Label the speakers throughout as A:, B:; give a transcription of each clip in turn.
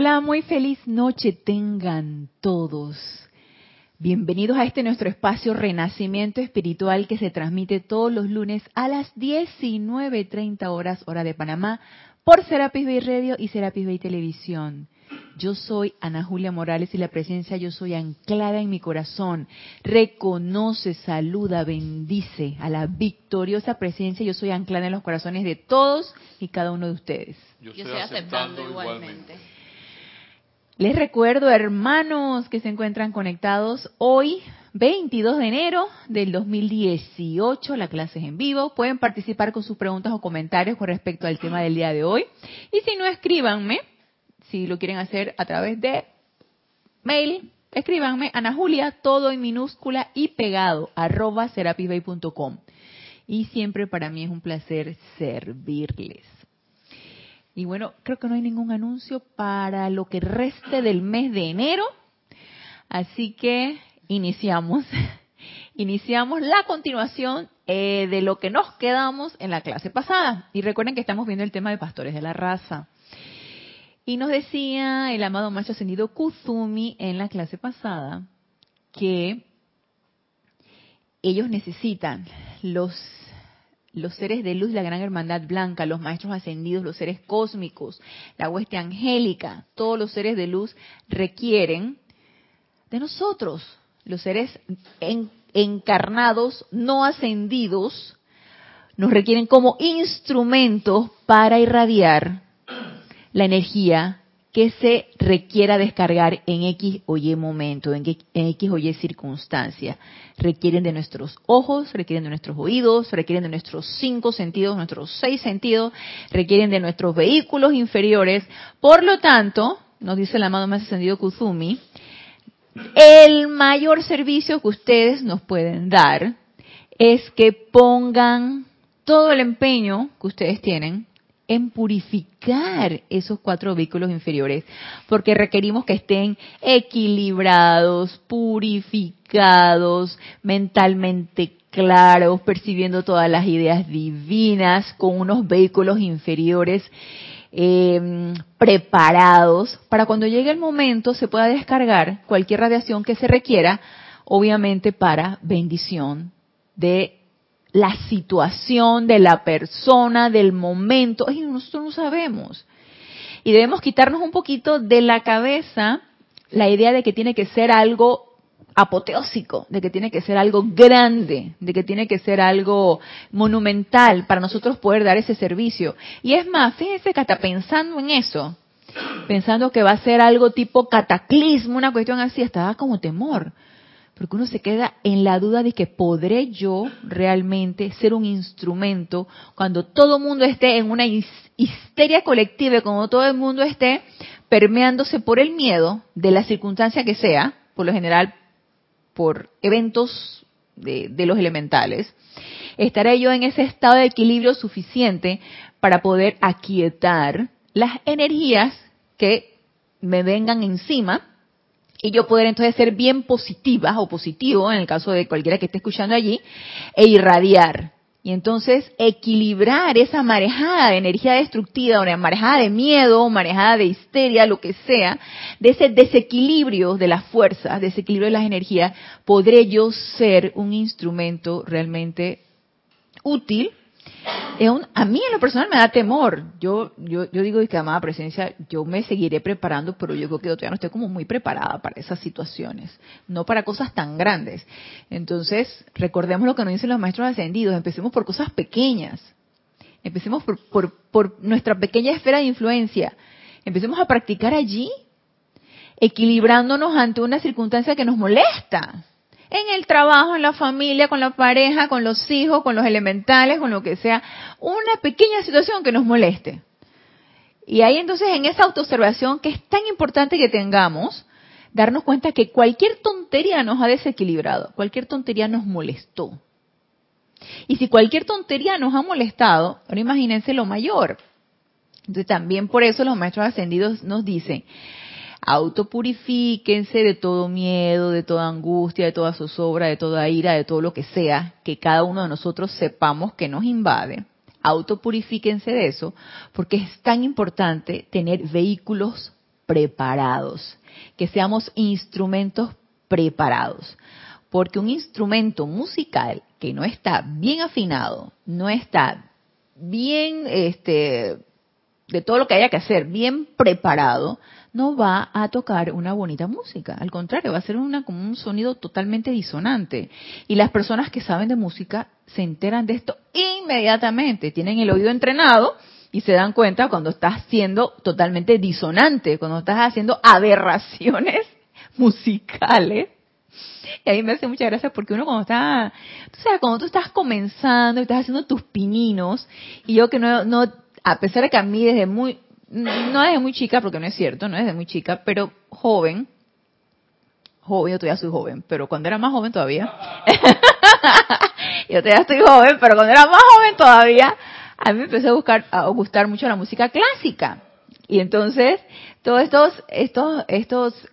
A: Hola, muy feliz noche tengan todos. Bienvenidos a este nuestro espacio Renacimiento Espiritual que se transmite todos los lunes a las 19.30 horas hora de Panamá por Serapis Bay Radio y Serapis Bay Televisión. Yo soy Ana Julia Morales y la presencia yo soy anclada en mi corazón. Reconoce, saluda, bendice a la victoriosa presencia yo soy anclada en los corazones de todos y cada uno de ustedes.
B: Yo estoy, aceptando, igualmente.
A: Les recuerdo, hermanos, que se encuentran conectados hoy, 22 de enero del 2018, la clase es en vivo. Pueden participar con sus preguntas o comentarios con respecto al tema del día de hoy. Y si no, escríbanme si lo quieren hacer a través de mail, escríbanme Ana Julia, todo en minúscula y pegado, arroba serapisbay.com. Y siempre para mí es un placer servirles. Y bueno, creo que no hay ningún anuncio para lo que reste del mes de enero. Así que iniciamos. Iniciamos la continuación eh, de lo que nos quedamos en la clase pasada. Y recuerden que estamos viendo el tema de pastores de la raza. Y nos decía el amado maestro ascendido Kuzumi en la clase pasada que ellos necesitan los los seres de luz, la gran hermandad blanca, los maestros ascendidos, los seres cósmicos, la hueste angélica, todos los seres de luz requieren de nosotros, los seres encarnados, no ascendidos, nos requieren como instrumentos para irradiar la energía que se requiera descargar en X o Y momento, en, X o Y circunstancia. Requieren de nuestros ojos, requieren de nuestros oídos, requieren de nuestros cinco sentidos, nuestros seis sentidos, requieren de nuestros vehículos inferiores. Por lo tanto, nos dice el amado más ascendido Kuzumi, el mayor servicio que ustedes nos pueden dar es que pongan todo el empeño que ustedes tienen en purificar esos cuatro vehículos inferiores, porque requerimos que estén equilibrados, purificados, mentalmente claros, percibiendo todas las ideas divinas, con unos vehículos inferiores em, preparados para cuando llegue el momento se pueda descargar cualquier radiación que se requiera, obviamente para bendición de la situación de la persona, del momento. y nosotros no sabemos. Y debemos quitarnos un poquito de la cabeza la idea de que tiene que ser algo apoteósico, de que tiene que ser algo grande, de que tiene que ser algo monumental para nosotros poder dar ese servicio. Y es más, fíjense que hasta pensando en eso, pensando que va a ser algo tipo cataclismo, una cuestión así, hasta como temor porque uno se queda en la duda de que podré yo realmente ser un instrumento cuando todo el mundo esté en una histeria colectiva, cuando todo el mundo esté permeándose por el miedo de la circunstancia que sea, por lo general por eventos de, de los elementales, estaré yo en ese estado de equilibrio suficiente para poder aquietar las energías que me vengan encima y yo poder entonces ser bien positiva o positivo, en el caso de cualquiera que esté escuchando allí, e irradiar. Y entonces equilibrar esa marejada de energía destructiva, una marejada de miedo, marejada de histeria, lo que sea, de ese desequilibrio de las fuerzas, desequilibrio de las energías, podré yo ser un instrumento realmente útil a mí en lo personal me da temor. Yo, yo, digo que amada presencia, yo me seguiré preparando, pero yo creo que todavía no estoy como muy preparada para esas situaciones, no para cosas tan grandes. Entonces, recordemos lo que nos dicen los maestros ascendidos, empecemos por cosas pequeñas, empecemos por, por, por nuestra pequeña esfera de influencia, empecemos a practicar allí, equilibrándonos ante una circunstancia que nos molesta en el trabajo, en la familia, con la pareja, con los hijos, con los elementales, con lo que sea, una pequeña situación que nos moleste. Y ahí entonces en esa autoobservación que es tan importante que tengamos, darnos cuenta que cualquier tontería nos ha desequilibrado, cualquier tontería nos molestó. Y si cualquier tontería nos ha molestado, ahora imagínense lo mayor. Entonces también por eso los maestros ascendidos nos dicen, autopurifíquense de todo miedo, de toda angustia, de toda zozobra, de toda ira, de todo lo que sea que cada uno de nosotros sepamos que nos invade. Autopurifíquense de eso, porque es tan importante tener vehículos preparados, que seamos instrumentos preparados. Porque un instrumento musical que no está bien afinado, no está bien, este, de todo lo que haya que hacer, bien preparado, no va a tocar una bonita música. Al contrario, va a ser una, como un sonido totalmente disonante. Y las personas que saben de música se enteran de esto inmediatamente. Tienen el oído entrenado y se dan cuenta cuando estás siendo totalmente disonante, cuando estás haciendo aberraciones musicales. Y a mí me hace mucha gracia porque uno cuando está, tú sabes, cuando tú estás comenzando y estás haciendo tus pininos, y yo que no, no, a pesar de que a mí desde muy, no desde muy chica, porque no es cierto, no es desde muy chica, pero joven, joven, yo todavía soy joven, pero cuando era más joven todavía, yo todavía estoy joven, pero cuando era más joven todavía, a mí me empezó a, buscar, a gustar mucho la música clásica. Y entonces, todos estos, estos, estos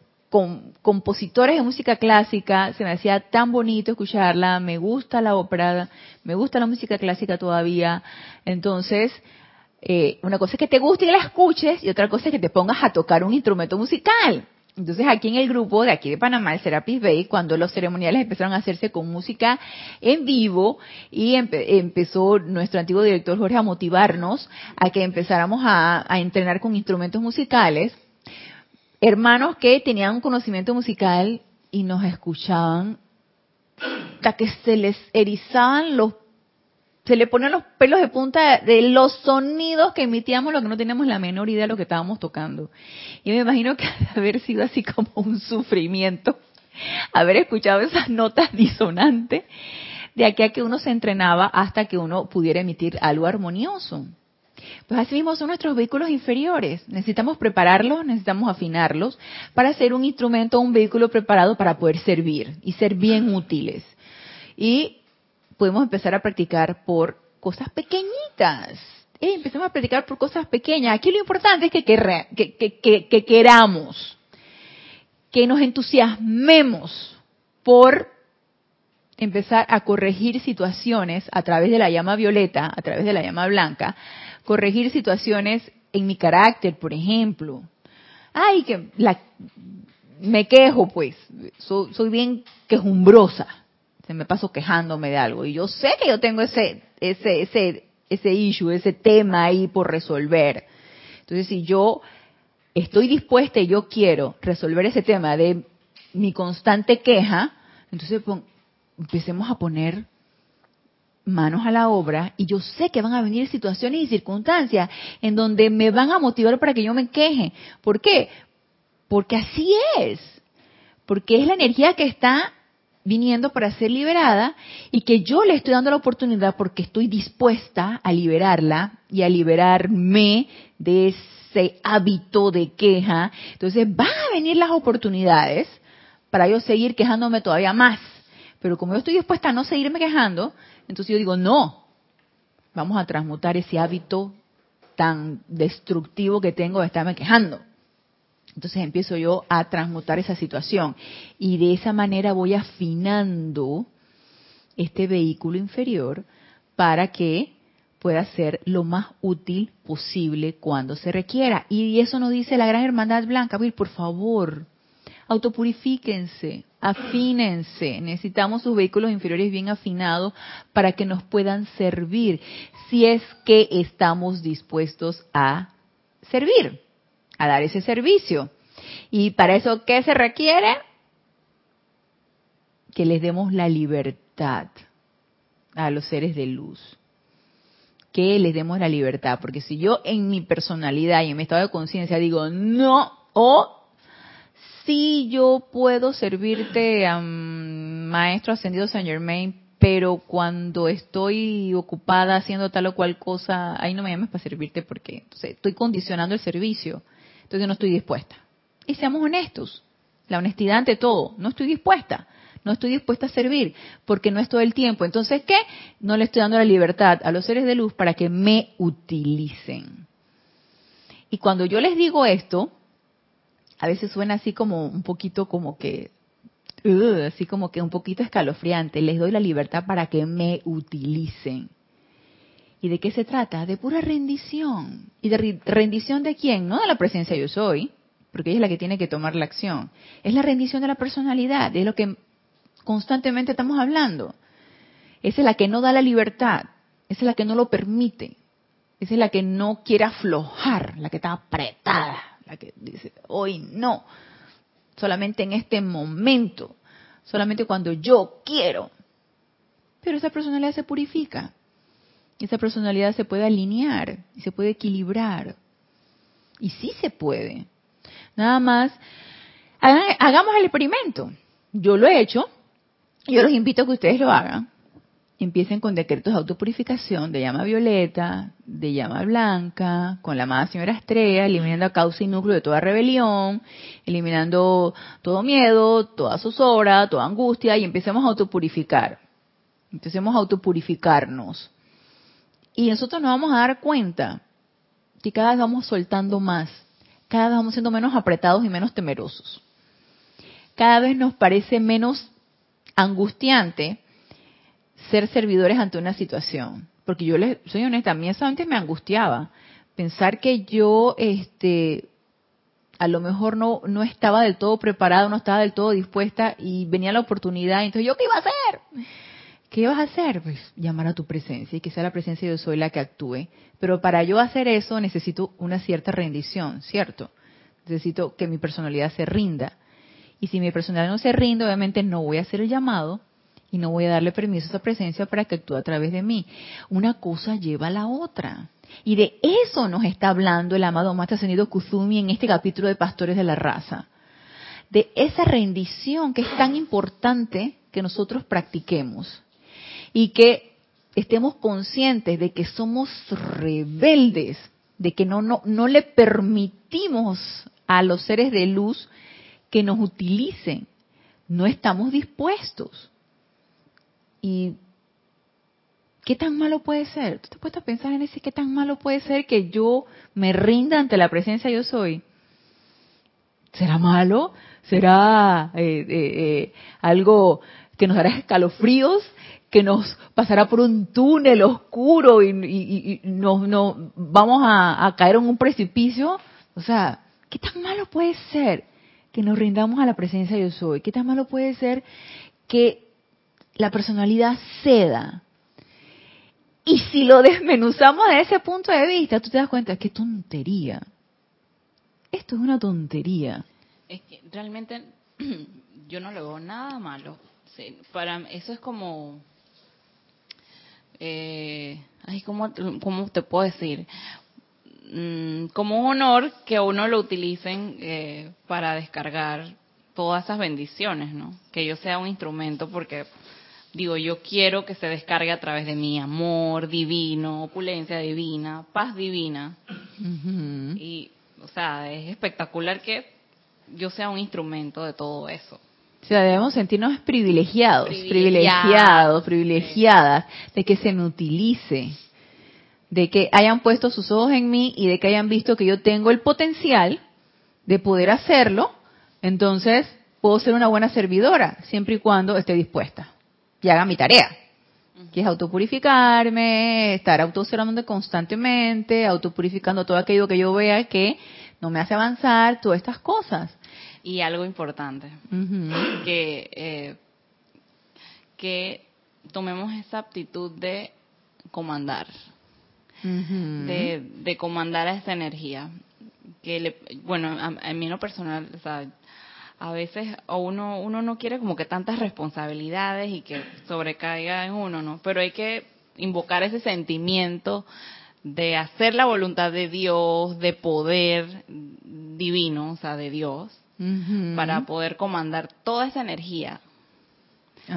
A: compositores de música clásica, se me hacía tan bonito escucharla, me gusta la ópera, me gusta la música clásica todavía. Entonces, eh, una cosa es que te guste y la escuches y otra cosa es que te pongas a tocar un instrumento musical. Entonces aquí en el grupo de aquí de Panamá, el Serapis Bay, cuando los ceremoniales empezaron a hacerse con música en vivo y empezó nuestro antiguo director Jorge a motivarnos a que empezáramos a, a entrenar con instrumentos musicales, hermanos que tenían un conocimiento musical y nos escuchaban hasta que se les erizaban los se le ponían los pelos de punta de los sonidos que emitíamos, lo que no teníamos la menor idea de lo que estábamos tocando. Y me imagino que haber sido así como un sufrimiento, haber escuchado esas notas disonantes, de aquí a que uno se entrenaba hasta que uno pudiera emitir algo armonioso. Pues así mismo son nuestros vehículos inferiores. Necesitamos prepararlos, necesitamos afinarlos para ser un instrumento, un vehículo preparado para poder servir y ser bien útiles. Y podemos empezar a practicar por cosas pequeñitas. Eh, empecemos a practicar por cosas pequeñas. Aquí lo importante es que, que, que, queramos, que nos entusiasmemos por empezar a corregir situaciones a través de la llama violeta, a través de la llama blanca, corregir situaciones en mi carácter, por ejemplo. Ay, que la, me quejo, pues, soy, soy bien quejumbrosa se me paso quejándome de algo y yo sé que yo tengo ese ese ese ese issue, ese tema ahí por resolver. Entonces, si yo estoy dispuesta y yo quiero resolver ese tema de mi constante queja, entonces empecemos a poner manos a la obra y yo sé que van a venir situaciones y circunstancias en donde me van a motivar para que yo me queje. ¿Por qué? Porque así es. Porque es la energía que está viniendo para ser liberada y que yo le estoy dando la oportunidad porque estoy dispuesta a liberarla y a liberarme de ese hábito de queja. Entonces van a venir las oportunidades para yo seguir quejándome todavía más. Pero como yo estoy dispuesta a no seguirme quejando, entonces yo digo, no, vamos a transmutar ese hábito tan destructivo que tengo de estarme quejando. Entonces empiezo yo a transmutar esa situación y de esa manera voy afinando este vehículo inferior para que pueda ser lo más útil posible cuando se requiera. Y eso nos dice la Gran Hermandad Blanca, por favor, autopurifíquense, afínense. Necesitamos sus vehículos inferiores bien afinados para que nos puedan servir, si es que estamos dispuestos a servir a dar ese servicio. Y para eso, ¿qué se requiere? Que les demos la libertad a los seres de luz. Que les demos la libertad. Porque si yo en mi personalidad y en mi estado de conciencia digo no, o si yo puedo servirte, a maestro ascendido Saint Germain, pero cuando estoy ocupada haciendo tal o cual cosa, ahí no me llames para servirte porque entonces, estoy condicionando el servicio. Entonces no estoy dispuesta. Y seamos honestos, la honestidad ante todo, no estoy dispuesta, no estoy dispuesta a servir, porque no es todo el tiempo. Entonces, ¿qué? No le estoy dando la libertad a los seres de luz para que me utilicen. Y cuando yo les digo esto, a veces suena así como un poquito como que, así como que un poquito escalofriante, les doy la libertad para que me utilicen. ¿Y de qué se trata? De pura rendición. ¿Y de rendición de quién? No de la presencia yo soy, porque ella es la que tiene que tomar la acción. Es la rendición de la personalidad, es lo que constantemente estamos hablando. Esa es la que no da la libertad, esa es la que no lo permite, esa es la que no quiere aflojar, la que está apretada, la que dice, hoy no, solamente en este momento, solamente cuando yo quiero. Pero esa personalidad se purifica, esa personalidad se puede alinear y se puede equilibrar. Y sí se puede. Nada más, hagamos el experimento. Yo lo he hecho, yo los invito a que ustedes lo hagan. Empiecen con decretos de autopurificación de llama violeta, de llama blanca, con la amada señora Estrella, eliminando a causa y núcleo de toda rebelión, eliminando todo miedo, toda zozobra, toda angustia, y empecemos a autopurificar. Empecemos a autopurificarnos. Y nosotros nos vamos a dar cuenta que cada vez vamos soltando más, cada vez vamos siendo menos apretados y menos temerosos. Cada vez nos parece menos angustiante ser servidores ante una situación. Porque yo les soy honesta, a mí eso antes me angustiaba. Pensar que yo, este, a lo mejor no, no estaba del todo preparada, no estaba del todo dispuesta y venía la oportunidad. Entonces, ¿yo qué iba a hacer? ¿Qué vas a hacer? Pues llamar a tu presencia y que sea la presencia yo soy la que actúe. Pero para yo hacer eso necesito una cierta rendición, ¿cierto? Necesito que mi personalidad se rinda. Y si mi personalidad no se rinde, obviamente no voy a hacer el llamado y no voy a darle permiso a esa presencia para que actúe a través de mí. Una cosa lleva a la otra. Y de eso nos está hablando el amado Maestro Ascendido Kuzumi en este capítulo de Pastores de la Raza. De esa rendición que es tan importante que nosotros practiquemos y que estemos conscientes de que somos rebeldes, de que no, no, no le permitimos a los seres de luz que nos utilicen. No estamos dispuestos. ¿Y qué tan malo puede ser? ¿Tú te puedes pensar en ese qué tan malo puede ser que yo me rinda ante la presencia yo soy? ¿Será malo? ¿Será eh, eh, eh, algo que nos dará escalofríos? Que nos pasará por un túnel oscuro y, nos, vamos a, caer en un precipicio. O sea, ¿qué tan malo puede ser que nos rindamos a la presencia de yo soy? ¿Qué tan malo puede ser que la personalidad ceda? Y si lo desmenuzamos desde ese punto de vista, tú te das cuenta, qué tontería. Esto es una tontería.
B: Es que realmente yo no le veo nada malo. para eso es como eh, ay, ¿cómo, ¿cómo, te puedo decir? Mm, como un honor que uno lo utilicen eh, para descargar todas esas bendiciones, ¿no? Que yo sea un instrumento porque, digo, yo quiero que se descargue a través de mi amor divino, opulencia divina, paz divina. Y, o sea, es espectacular que yo sea un instrumento de todo eso.
A: O sea, debemos sentirnos privilegiados, privilegiados, privilegiadas de que se me utilice, de que hayan puesto sus ojos en mí y de que hayan visto que yo tengo el potencial de poder hacerlo, entonces puedo ser una buena servidora, siempre y cuando esté dispuesta y haga mi tarea, que es autopurificarme, estar autoobservando constantemente, autopurificando todo aquello que yo vea que no me hace avanzar, todas estas cosas.
B: Y algo importante, que, eh, que tomemos esa aptitud de comandar, de, de, comandar a esa energía. Que le, bueno, a, mí en lo personal, o sea, a veces uno, uno no quiere como que tantas responsabilidades y que sobrecaiga en uno, ¿no? Pero hay que invocar ese sentimiento de hacer la voluntad de Dios, de poder divino, o sea, de Dios, para poder comandar toda esa energía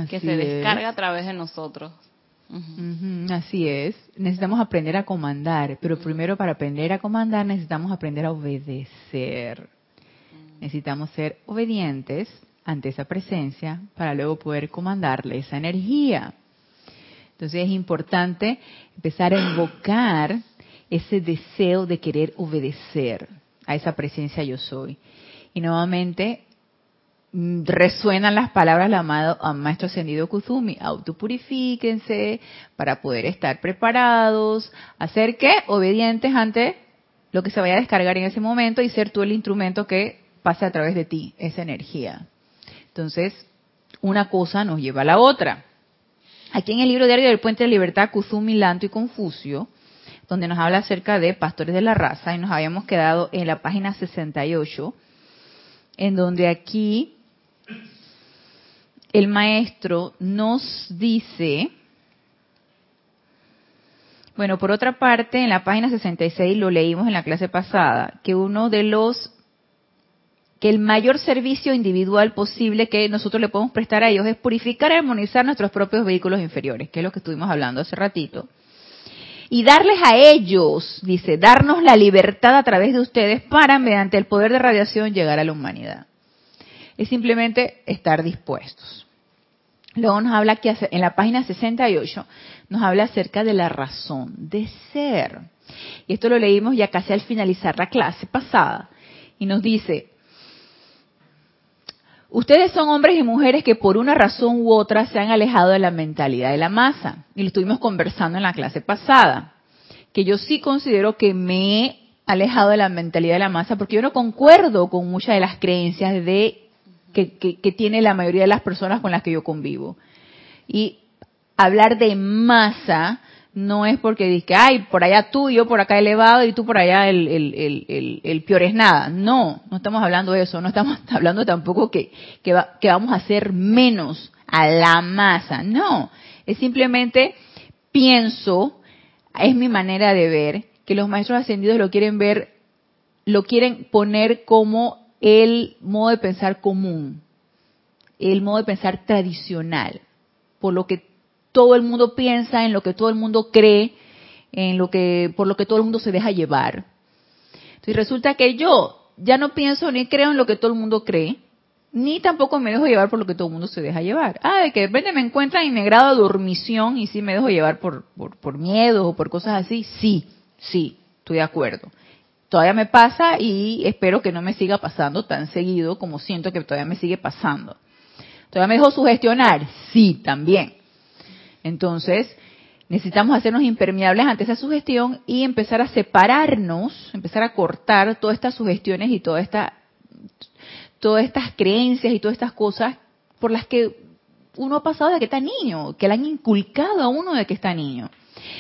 B: que se descarga a través de nosotros.
A: Así es. Necesitamos aprender a comandar, pero primero para aprender a comandar necesitamos aprender a obedecer. Necesitamos ser obedientes ante esa presencia para luego poder comandarle esa energía. Entonces es importante empezar a invocar ese deseo de querer obedecer a esa presencia yo soy. Y nuevamente mm, resuenan las palabras del amado Maestro Ascendido Kuzumi, autopurifíquense para poder estar preparados, hacer qué? Obedientes ante lo que se vaya a descargar en ese momento y ser tú el instrumento que pase a través de ti esa energía. Entonces, una cosa nos lleva a la otra. Aquí en el libro diario del Puente de Libertad, Kuzumi, Lanto y Confucio, donde nos habla acerca de pastores de la raza, y nos habíamos quedado en la página 68, en donde aquí el maestro nos dice, bueno, por otra parte, en la página 66 lo leímos en la clase pasada, que uno de los que el mayor servicio individual posible que nosotros le podemos prestar a ellos es purificar y armonizar nuestros propios vehículos inferiores, que es lo que estuvimos hablando hace ratito. Y darles a ellos, dice, darnos la libertad a través de ustedes para, mediante el poder de radiación, llegar a la humanidad. Es simplemente estar dispuestos. Luego nos habla aquí, en la página 68, nos habla acerca de la razón de ser. Y esto lo leímos ya casi al finalizar la clase pasada. Y nos dice, Ustedes son hombres y mujeres que por una razón u otra se han alejado de la mentalidad de la masa. Y lo estuvimos conversando en la clase pasada. Que yo sí considero que me he alejado de la mentalidad de la masa porque yo no concuerdo con muchas de las creencias de que, que tiene la mayoría de las personas con las que yo convivo. Y hablar de masa no es porque dice, ay, por allá tú, yo por acá elevado y tú por allá el, el, el, es nada. No, no estamos hablando de eso, no estamos hablando tampoco que, que, que vamos a hacer menos a la masa. No, es simplemente pienso, es mi manera de ver, que los maestros ascendidos lo quieren ver, lo quieren poner como el modo de pensar común, el modo de pensar tradicional, por lo que todo el mundo piensa, en lo que todo el mundo cree, en lo que por lo que todo el mundo se deja llevar. Entonces resulta que yo ya no pienso ni creo en lo que todo el mundo cree, ni tampoco me dejo llevar por lo que todo el mundo se deja llevar. Ah, de que de repente me encuentran en mi grado de dormición y sí me dejo llevar por, por, por miedo o por cosas así, sí, sí, estoy de acuerdo. Todavía me pasa y espero que no me siga pasando tan seguido como siento que todavía me sigue pasando. ¿Todavía me dejo sugestionar? Sí, también. Entonces, necesitamos hacernos impermeables ante esa sugestión y empezar a separarnos, empezar a cortar todas estas sugestiones y toda esta, todas estas creencias y todas estas cosas por las que uno ha pasado de que está niño, que le han inculcado a uno de que está niño.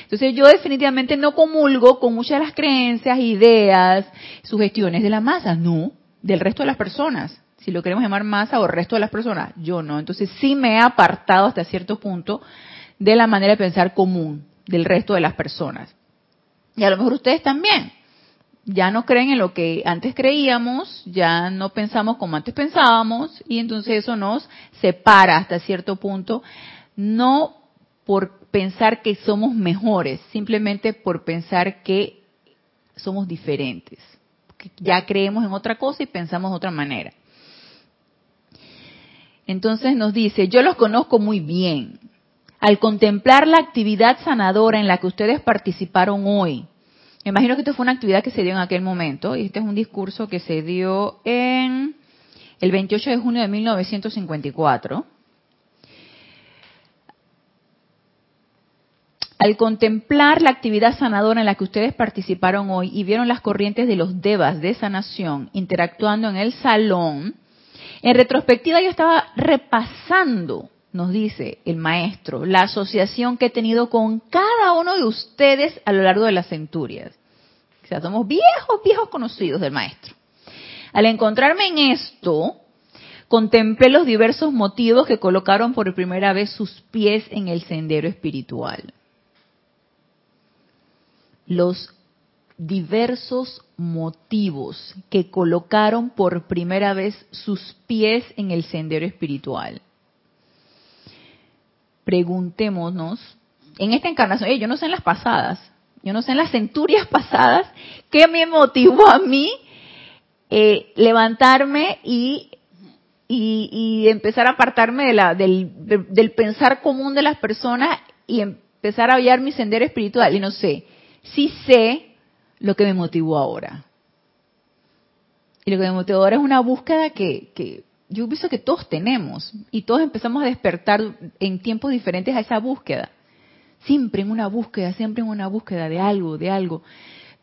A: Entonces yo definitivamente no comulgo con muchas de las creencias, ideas, sugestiones de la masa, no, del resto de las personas. Si lo queremos llamar masa o resto de las personas, yo no. Entonces sí me he apartado hasta cierto punto de la manera de pensar común del resto de las personas. Y a lo mejor ustedes también. Ya no creen en lo que antes creíamos, ya no pensamos como antes pensábamos y entonces eso nos separa hasta cierto punto, no por pensar que somos mejores, simplemente por pensar que somos diferentes. ya creemos en otra cosa y pensamos de otra manera. Entonces nos dice, yo los conozco muy bien, al contemplar la actividad sanadora en la que ustedes participaron hoy. Me imagino que esto fue una actividad que se dio en aquel momento y este es un discurso que se dio en el 28 de junio de 1954. Al contemplar la actividad sanadora en la que ustedes participaron hoy y vieron las corrientes de los devas de sanación interactuando en el salón, en retrospectiva yo estaba repasando nos dice el maestro, la asociación que he tenido con cada uno de ustedes a lo largo de las centurias. O sea, somos viejos, viejos conocidos del maestro. Al encontrarme en esto, contemplé los diversos motivos que colocaron por primera vez sus pies en el sendero espiritual. Los diversos motivos que colocaron por primera vez sus pies en el sendero espiritual preguntémonos, en esta encarnación, yo no sé en las pasadas, yo no sé en las centurias pasadas, qué me motivó a mí eh, levantarme y, y, empezar a apartarme de la, del, del pensar común de las personas y empezar a hallar mi sendero espiritual. Y no sé, sí sé lo que me motivó ahora. Y lo que me motivó ahora es una búsqueda que, que yo pienso que todos tenemos y todos empezamos a despertar en tiempos diferentes a esa búsqueda. Siempre en una búsqueda, siempre en una búsqueda de algo, de algo.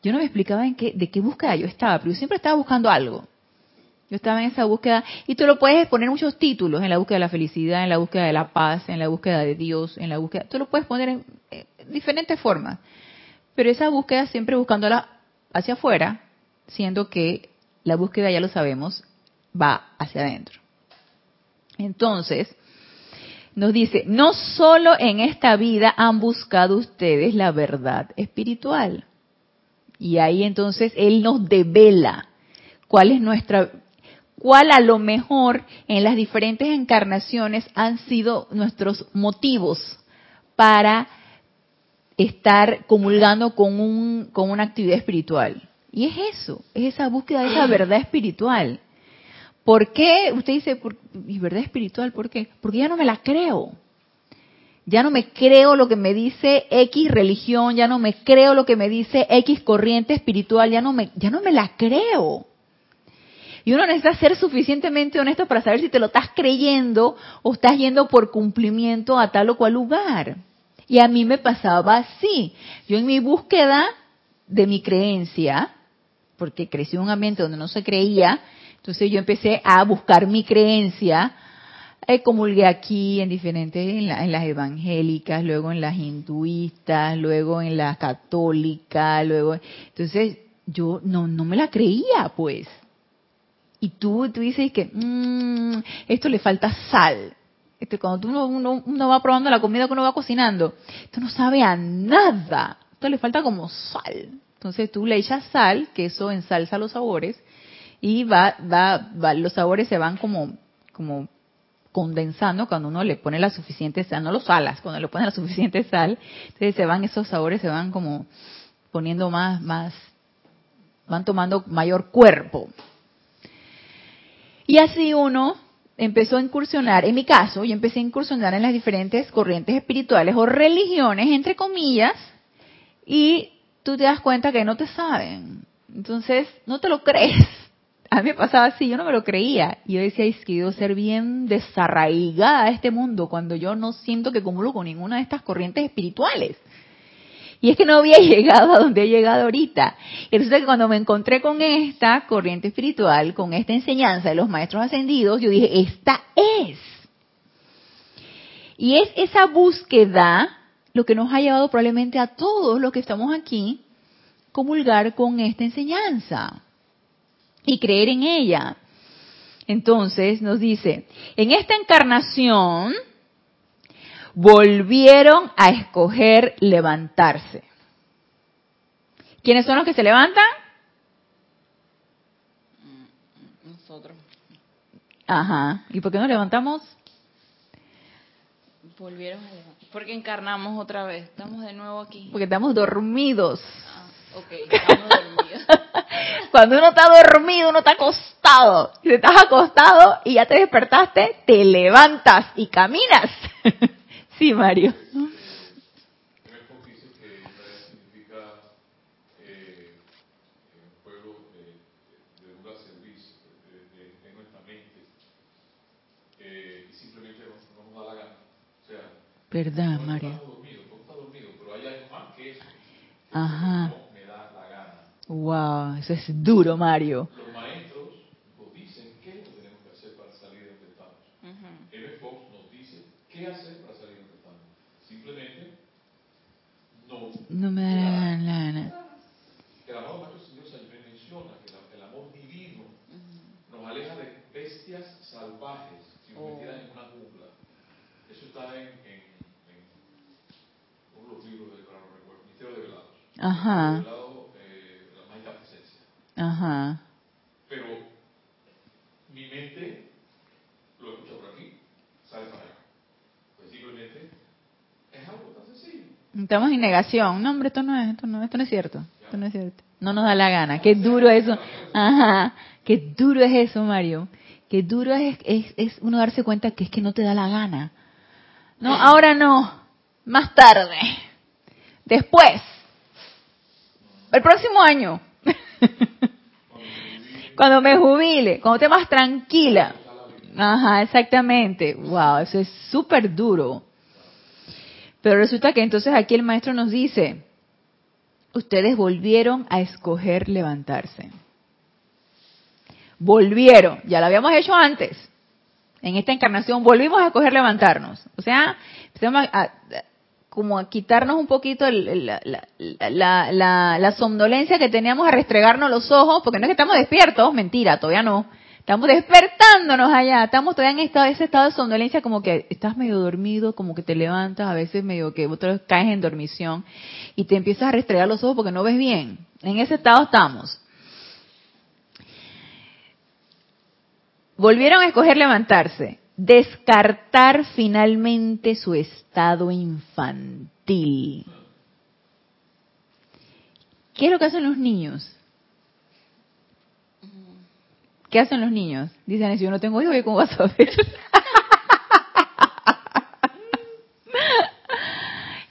A: Yo no me explicaba en qué, de qué búsqueda yo estaba, pero yo siempre estaba buscando algo. Yo estaba en esa búsqueda y tú lo puedes poner muchos títulos, en la búsqueda de la felicidad, en la búsqueda de la paz, en la búsqueda de Dios, en la búsqueda, tú lo puedes poner en, diferentes formas. Pero esa búsqueda siempre buscándola hacia afuera, siendo que la búsqueda, ya lo sabemos, va hacia adentro. Entonces, nos dice, no solo en esta vida han buscado ustedes la verdad espiritual. Y ahí entonces Él nos devela cuál es nuestra, cuál a lo mejor en las diferentes encarnaciones han sido nuestros motivos para estar comulgando con, un, con una actividad espiritual. Y es eso, es esa búsqueda de esa verdad espiritual. ¿Por qué? Usted dice, ¿mi verdad espiritual? ¿Por qué? Porque ya no me la creo. Ya no me creo lo que me dice X religión, ya no me creo lo que me dice X corriente espiritual, ya no me, ya no me la creo. Y uno necesita ser suficientemente honesto para saber si te lo estás creyendo o estás yendo por cumplimiento a tal o cual lugar. Y a mí me pasaba así. Yo en mi búsqueda de mi creencia, porque crecí en un ambiente donde no se creía, entonces yo empecé a buscar mi creencia, eh, comulgué aquí en diferentes, en, las evangélicas, luego en las hinduistas, luego en las católicas, luego, entonces yo no, no me la creía pues. Y tú, tú dices que mmm, esto le falta sal. Este, cuando uno, uno, uno, va probando la comida que uno va cocinando, esto no sabe a nada. Esto le falta como sal. Entonces tú le echas sal, que eso ensalza los sabores, y va, va, va, los sabores se van como, como condensando cuando uno le pone la suficiente sal, no los salas, cuando le pone la suficiente sal, entonces se van esos sabores, se van como poniendo más, más, van tomando mayor cuerpo. Y así uno empezó a incursionar, en mi caso, yo empecé a incursionar en las diferentes corrientes espirituales o religiones, entre comillas, y tú te das cuenta que no te saben. Entonces, no te lo crees. A mí me pasaba así, yo no me lo creía. Y yo decía, es que ser bien desarraigada a este mundo cuando yo no siento que comulgo con ninguna de estas corrientes espirituales. Y es que no había llegado a donde he llegado ahorita. Y resulta que cuando me encontré con esta corriente espiritual, con esta enseñanza de los maestros ascendidos, yo dije, esta es. Y es esa búsqueda lo que nos ha llevado probablemente a todos los que estamos aquí comulgar con esta enseñanza y creer en ella. Entonces nos dice, en esta encarnación volvieron a escoger levantarse. ¿Quiénes son los que se levantan?
B: Nosotros.
A: Ajá. ¿Y por qué nos levantamos?
B: Volvieron a levantar. Porque encarnamos otra vez. Estamos de nuevo aquí.
A: Porque estamos dormidos.
B: Ok, estamos dormidos.
A: Cuando uno está dormido, uno está acostado. Si estás acostado y ya te despertaste, te levantas y caminas. Sí, Mario.
C: dice que
A: Wow, eso es duro, Mario.
C: Los maestros nos dicen qué es lo que tenemos que hacer para salir de donde estamos. Uh -huh. M. Fox nos dice qué hacer para salir de donde estamos. Simplemente no.
A: No me da la gana.
C: El amado Maestro Señor Sayamén menciona que la, el amor divino uh -huh. nos aleja de bestias salvajes si nos oh. metieran en una jungla. Eso está en, en, en uno de los libros del no recuerdo, Misterio de Velados.
A: Ajá.
C: Velado, eh, la mágica presencia.
A: Ajá.
C: Pero mi mente lo escucha por aquí, sale para allá. Pues simplemente es algo tan sencillo.
A: Negación. No, hombre, esto no es, esto no, esto no es cierto. Esto no es cierto. No nos da la gana. Qué duro eso. Ajá. Qué duro es eso, Mario. Qué duro es, es, es uno darse cuenta que es que no te da la gana. No, ahora no. Más tarde. Después. El próximo año. cuando me jubile. Cuando esté más tranquila. Ajá, exactamente. Wow, eso es súper duro. Pero resulta que entonces aquí el maestro nos dice, ustedes volvieron a escoger levantarse. volvieron. Ya lo habíamos hecho antes. En esta encarnación volvimos a escoger levantarnos. O sea, empezamos a, como a quitarnos un poquito la, la, somnolencia que teníamos a restregarnos los ojos, porque no es que estamos despiertos, mentira, todavía no. Estamos despertándonos allá, estamos todavía en ese estado de somnolencia como que estás medio dormido, como que te levantas, a veces medio que otra vez caes en dormición y te empiezas a restregar los ojos porque no ves bien. En ese estado estamos. Volvieron a escoger levantarse, descartar finalmente su estado infantil. ¿Qué es lo que hacen los niños? ¿Qué hacen los niños? Dicen, si yo no tengo hijos, ¿cómo vas a ver?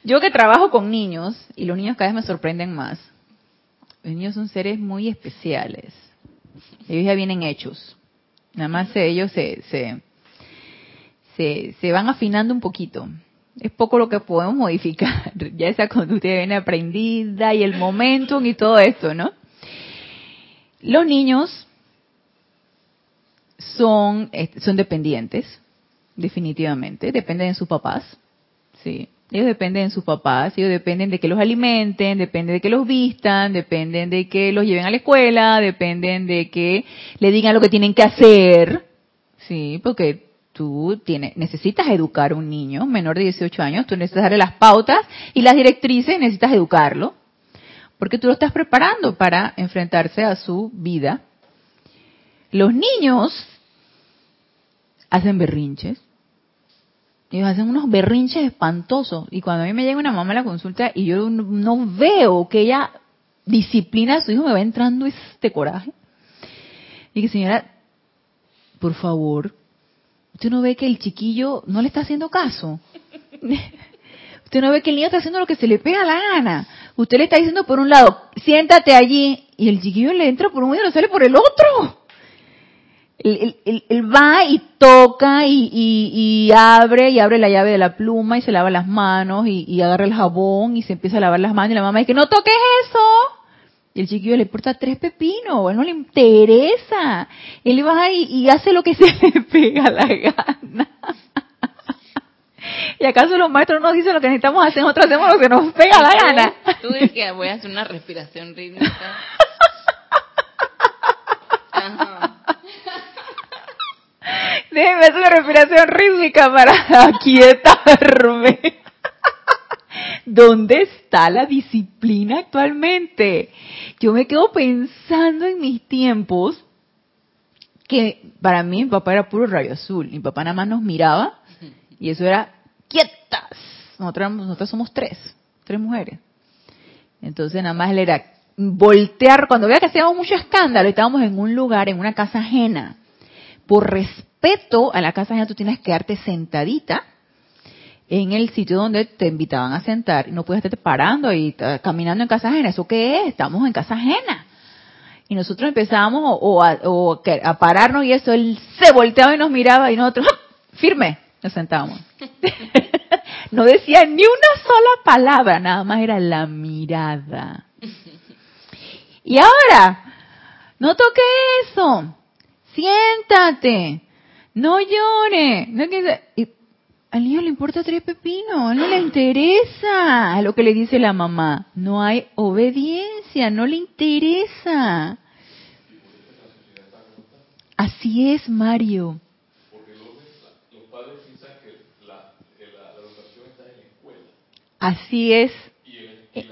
A: yo que trabajo con niños, y los niños cada vez me sorprenden más, los niños son seres muy especiales. Ellos ya vienen hechos. Nada más ellos se, se, se, se van afinando un poquito. Es poco lo que podemos modificar. Ya esa conducta viene aprendida y el momentum y todo esto, ¿no? Los niños son, son dependientes, definitivamente, dependen de sus papás, sí. Ellos dependen de sus papás, ellos dependen de que los alimenten, dependen de que los vistan, dependen de que los lleven a la escuela, dependen de que le digan lo que tienen que hacer, sí, porque tú tienes, necesitas educar a un niño menor de 18 años, tú necesitas darle las pautas y las directrices, necesitas educarlo, porque tú lo estás preparando para enfrentarse a su vida. Los niños hacen berrinches. Ellos hacen unos berrinches espantosos. Y cuando a mí me llega una mamá a la consulta y yo no veo que ella disciplina a su hijo, me va entrando este coraje. Y que señora, por favor, usted no ve que el chiquillo no le está haciendo caso. Usted no ve que el niño está haciendo lo que se le pega la gana. Usted le está diciendo por un lado, siéntate allí, y el chiquillo le entra por un y le sale por el otro él, va y toca y, abre y abre la llave de la pluma y se lava las manos y, agarra el jabón y se empieza a lavar las manos y la mamá dice que no toques eso. Y el chiquillo le importa tres pepinos, él no le interesa. Él va y, y hace lo que se le pega la gana. ¿Y acaso los maestros nos dicen lo que necesitamos hacer, nosotros hacemos lo que nos pega la gana?
B: Tú dices que voy a hacer una respiración rítmica.
A: Déjeme hacer una respiración rítmica para aquietarme. ¿Dónde está la disciplina actualmente? Yo me quedo pensando en mis tiempos que para mí mi papá era puro rayo azul. Mi papá nada más nos miraba y eso era quietas. Nosotros, nosotros somos tres, tres mujeres. Entonces nada más él era voltear, cuando veía que hacíamos mucho escándalo, estábamos en un lugar, en una casa ajena, por respeto a la casa ajena, tú tienes que quedarte sentadita en el sitio donde te invitaban a sentar. y No puedes estarte parando y caminando en casa ajena. ¿Eso qué es? Estamos en casa ajena. Y nosotros empezamos o, a, pararnos y eso, él se volteaba y nos miraba y nosotros, firme, nos sentábamos. no decía ni una sola palabra, nada más era la mirada. Y ahora, no toque eso, siéntate, no llore. No que, al niño le importa tres pepinos, no le interesa lo que le dice la mamá. No hay obediencia, no le interesa. Así es, Mario. Así es.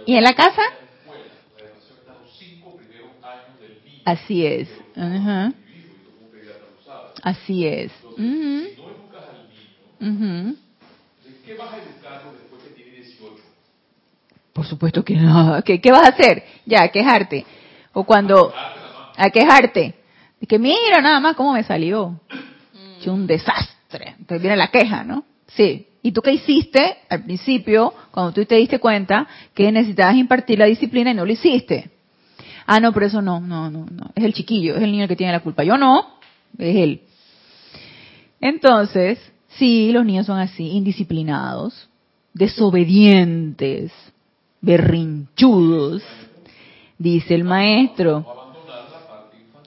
A: ¿Y en, la casa? Así es. Ajá. Así es. Si no educas al niño, ¿de qué vas a educarlo después que tiene 18? Por supuesto que no. ¿Qué, ¿Qué vas a hacer? Ya, a quejarte. O cuando... A quejarte. Y que mira nada más cómo me salió. Es un desastre. Entonces viene la queja, ¿no? Sí. ¿Y tú qué hiciste al principio, cuando tú te diste cuenta que necesitabas impartir la disciplina y no lo hiciste? Ah, no, pero eso no, no, no, no. Es el chiquillo, es el niño el que tiene la culpa. Yo no, es él. Entonces, sí, los niños son así, indisciplinados, desobedientes, berrinchudos, dice el maestro.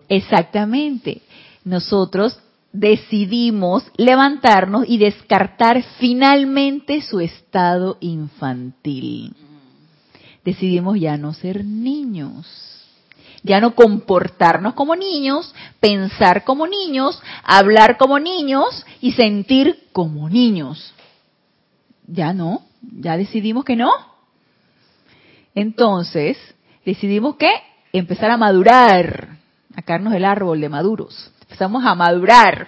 A: Exactamente. Nosotros decidimos levantarnos y descartar finalmente su estado infantil. Decidimos ya no ser niños, ya no comportarnos como niños, pensar como niños, hablar como niños y sentir como niños. Ya no, ya decidimos que no. Entonces, decidimos que empezar a madurar, a caernos el árbol de maduros empezamos a madurar.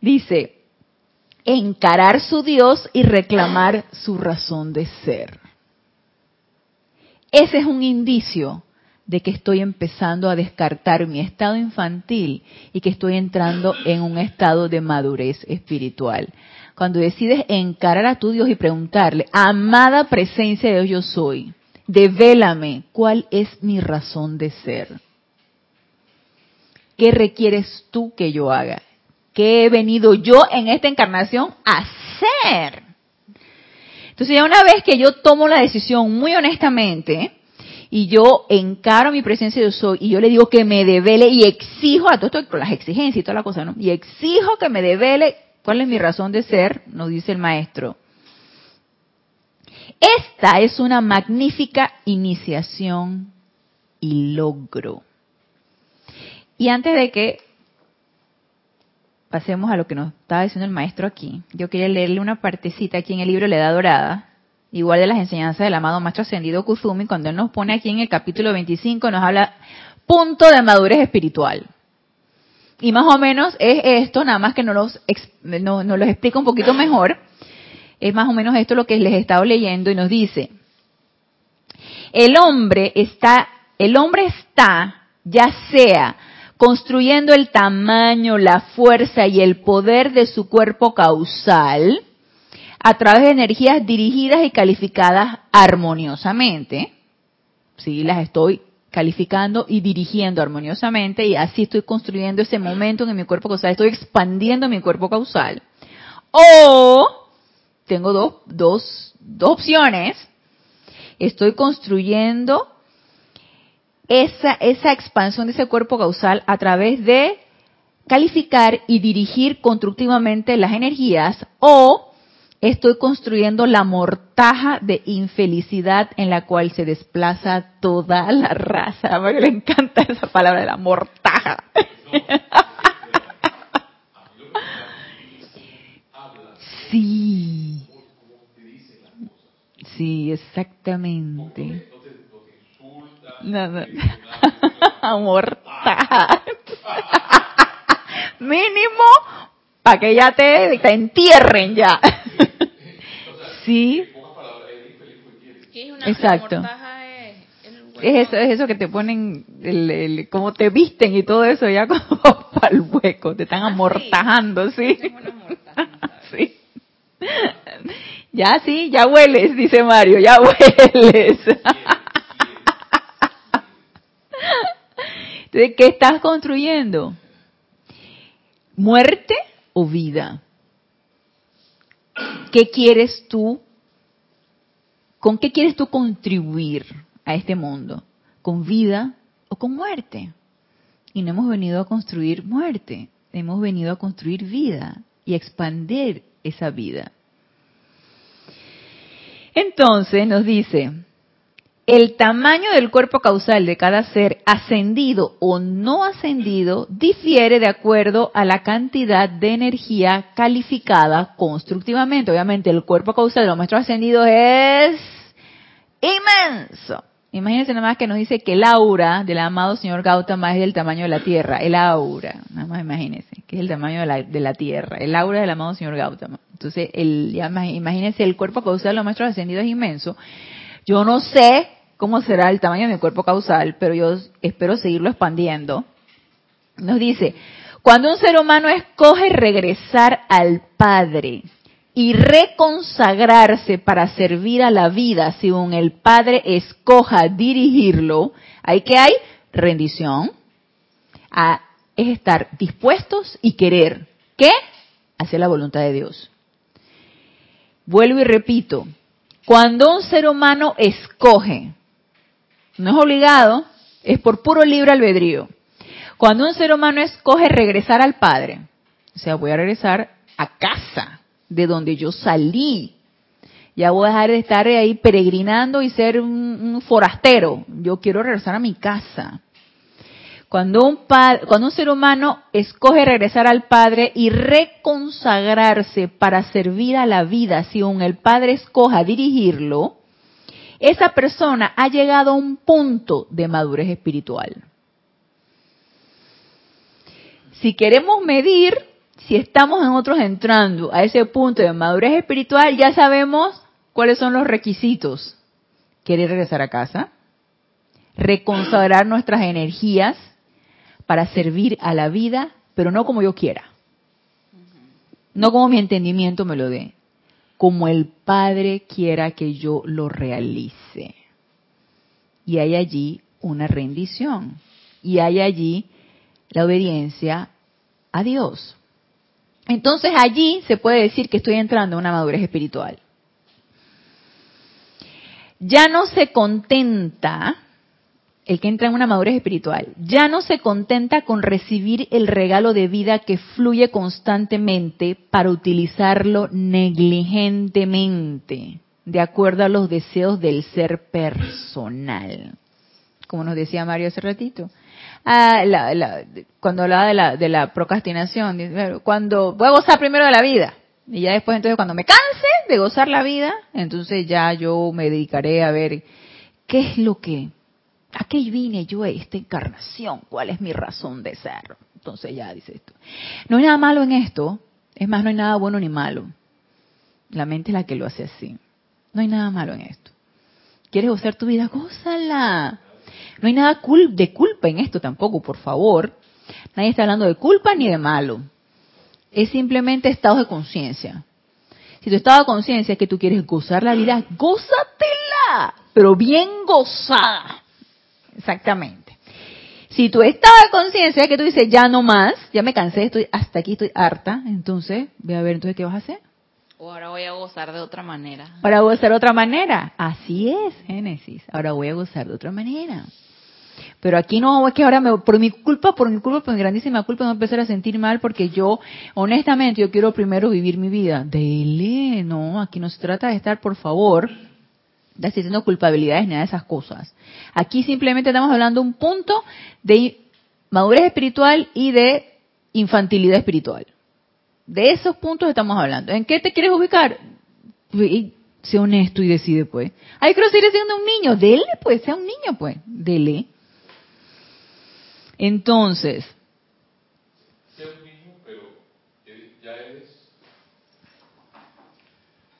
A: Dice, encarar su Dios y reclamar su razón de ser. Ese es un indicio de que estoy empezando a descartar mi estado infantil y que estoy entrando en un estado de madurez espiritual. Cuando decides encarar a tu Dios y preguntarle, amada presencia de Dios yo soy, devélame cuál es mi razón de ser. ¿qué requieres tú que yo haga? ¿Qué he venido yo en esta encarnación a hacer? Entonces ya una vez que yo tomo la decisión muy honestamente y yo encaro mi presencia de soy y yo le digo que me devele y exijo a todo esto con las exigencias y toda la cosa, ¿no? Y exijo que me devele cuál es mi razón de ser, nos dice el maestro. Esta es una magnífica iniciación y logro. Y antes de que pasemos a lo que nos estaba diciendo el maestro aquí, yo quería leerle una partecita aquí en el libro La Edad Dorada, igual de las enseñanzas del amado Maestro Ascendido Kuzumi, cuando él nos pone aquí en el capítulo 25, nos habla punto de madurez espiritual. Y más o menos es esto, nada más que nos los, no, nos los explica un poquito mejor. Es más o menos esto lo que les he estado leyendo y nos dice, el hombre está, el hombre está, ya sea construyendo el tamaño, la fuerza y el poder de su cuerpo causal a través de energías dirigidas y calificadas armoniosamente. Sí, las estoy calificando y dirigiendo armoniosamente y así estoy construyendo ese momento en mi cuerpo causal, estoy expandiendo mi cuerpo causal. O tengo dos, dos, dos opciones. Estoy construyendo esa, esa expansión de ese cuerpo causal a través de calificar y dirigir constructivamente las energías o estoy construyendo la mortaja de infelicidad en la cual se desplaza toda la raza. A mí le encanta esa palabra de la mortaja. Sí. Sí, exactamente. No, no. Mínimo para que ya te entierren ya. Sí. Exacto. Es eso, es eso que te ponen, el, el, como te visten y todo eso ya como para el hueco, te están ah, amortajando, ¿sí? sí. Ya sí, ya hueles, dice Mario, ya hueles. Entonces, ¿qué estás construyendo? ¿Muerte o vida? ¿Qué quieres tú? ¿Con qué quieres tú contribuir a este mundo? ¿Con vida o con muerte? Y no hemos venido a construir muerte, hemos venido a construir vida y expandir esa vida. Entonces nos dice, el tamaño del cuerpo causal de cada ser, ascendido o no ascendido, difiere de acuerdo a la cantidad de energía calificada constructivamente. Obviamente el cuerpo causal de los maestros ascendidos es inmenso. Imagínense nada más que nos dice que el aura del amado señor Gautama es del tamaño de la Tierra. El aura, nada más imagínense, que es el tamaño de la, de la Tierra. El aura del amado señor Gautama. Entonces, el, imagínense, el cuerpo causal de los maestros ascendidos es inmenso. Yo no sé cómo será el tamaño de mi cuerpo causal, pero yo espero seguirlo expandiendo. Nos dice, cuando un ser humano escoge regresar al Padre y reconsagrarse para servir a la vida según el Padre escoja dirigirlo, ¿hay que hay? Rendición. A, es estar dispuestos y querer. ¿Qué? Hacer la voluntad de Dios. Vuelvo y repito, cuando un ser humano escoge no es obligado, es por puro libre albedrío. Cuando un ser humano escoge regresar al Padre, o sea, voy a regresar a casa de donde yo salí. Ya voy a dejar de estar ahí peregrinando y ser un, forastero. Yo quiero regresar a mi casa. Cuando un, cuando un ser humano escoge regresar al Padre y reconsagrarse para servir a la vida, si aún el Padre escoja dirigirlo, esa persona ha llegado a un punto de madurez espiritual. Si queremos medir si estamos en otros entrando a ese punto de madurez espiritual, ya sabemos cuáles son los requisitos. Querer regresar a casa, reconsagrar nuestras energías para servir a la vida, pero no como yo quiera. No como mi entendimiento me lo dé, como el Padre quiera que yo lo realice. Y hay allí una rendición. Y hay allí la obediencia a Dios. Entonces allí se puede decir que estoy entrando en una madurez espiritual. Ya no se contenta, el que entra en una madurez espiritual, ya no se contenta con recibir el regalo de vida que fluye constantemente para utilizarlo negligentemente, de acuerdo a los deseos del ser personal. Como nos decía Mario hace ratito ah, la, cuando hablaba de la, de la procrastinación, cuando voy a gozar primero de la vida. Y ya después, entonces, cuando me canse de gozar la vida, entonces ya yo me dedicaré a ver qué es lo que, a qué vine yo a esta encarnación, cuál es mi razón de ser. Entonces ya dice esto. No hay nada malo en esto, es más, no hay nada bueno ni malo. La mente es la que lo hace así. No hay nada malo en esto. ¿Quieres gozar tu vida? Gózala. No hay nada de culpa en esto tampoco, por favor. Nadie está hablando de culpa ni de malo. Es simplemente estado de conciencia. Si tu estado de conciencia es que tú quieres gozar la vida, gózatela, pero bien gozada. Exactamente. Si tu estado de conciencia es que tú dices, ya no más, ya me cansé, estoy hasta aquí, estoy harta, entonces, ve a ver entonces qué vas a hacer.
B: O ahora voy a gozar de otra manera.
A: Ahora voy a gozar de otra manera. Así es, Génesis. Ahora voy a gozar de otra manera. Pero aquí no, es que ahora me, por mi culpa, por mi culpa, por mi grandísima culpa, me voy a empezar a sentir mal porque yo, honestamente, yo quiero primero vivir mi vida. Dele, no, aquí no se trata de estar, por favor, haciendo culpabilidades ni nada de esas cosas. Aquí simplemente estamos hablando un punto de madurez espiritual y de infantilidad espiritual. De esos puntos estamos hablando. ¿En qué te quieres ubicar? Sé honesto y decide, pues. Ay, quiero seguir siendo un niño. Dele, pues, sea un niño, pues. Dele. Entonces.
C: Sé un niño, pero ya eres.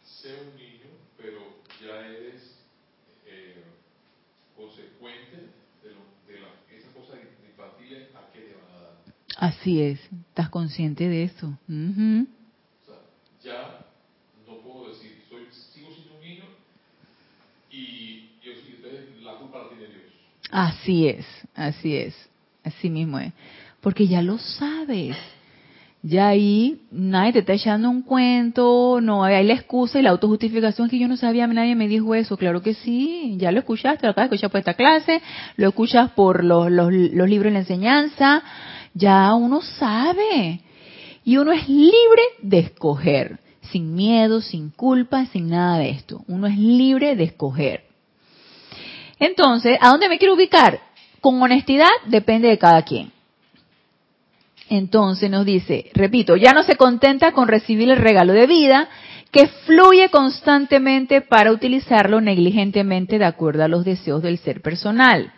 C: Sé un niño, pero ya eres eh, consecuente de, lo, de la, esas cosas infantiles a qué te van a dar.
A: Así es. Estás consciente de eso.
C: Uh O sea, ya no puedo decir, soy, sigo siendo un niño y, yo, entonces la culpa la tiene Dios.
A: Así es, así es. Así mismo es. Porque ya lo sabes. Ya ahí nadie te está echando un cuento, no hay la excusa y la autojustificación que yo no sabía, nadie me dijo eso. Claro que sí, ya lo escuchaste, lo acabas de escuchar por esta clase, lo escuchas por los, los, los libros de la enseñanza, ya uno sabe. Y uno es libre de escoger, sin miedo, sin culpa, sin nada de esto. Uno es libre de escoger. Entonces, ¿a dónde me quiero ubicar? Con honestidad depende de cada quien. Entonces nos dice, repito, ya no se contenta con recibir el regalo de vida que fluye constantemente para utilizarlo negligentemente de acuerdo a los deseos del ser personal.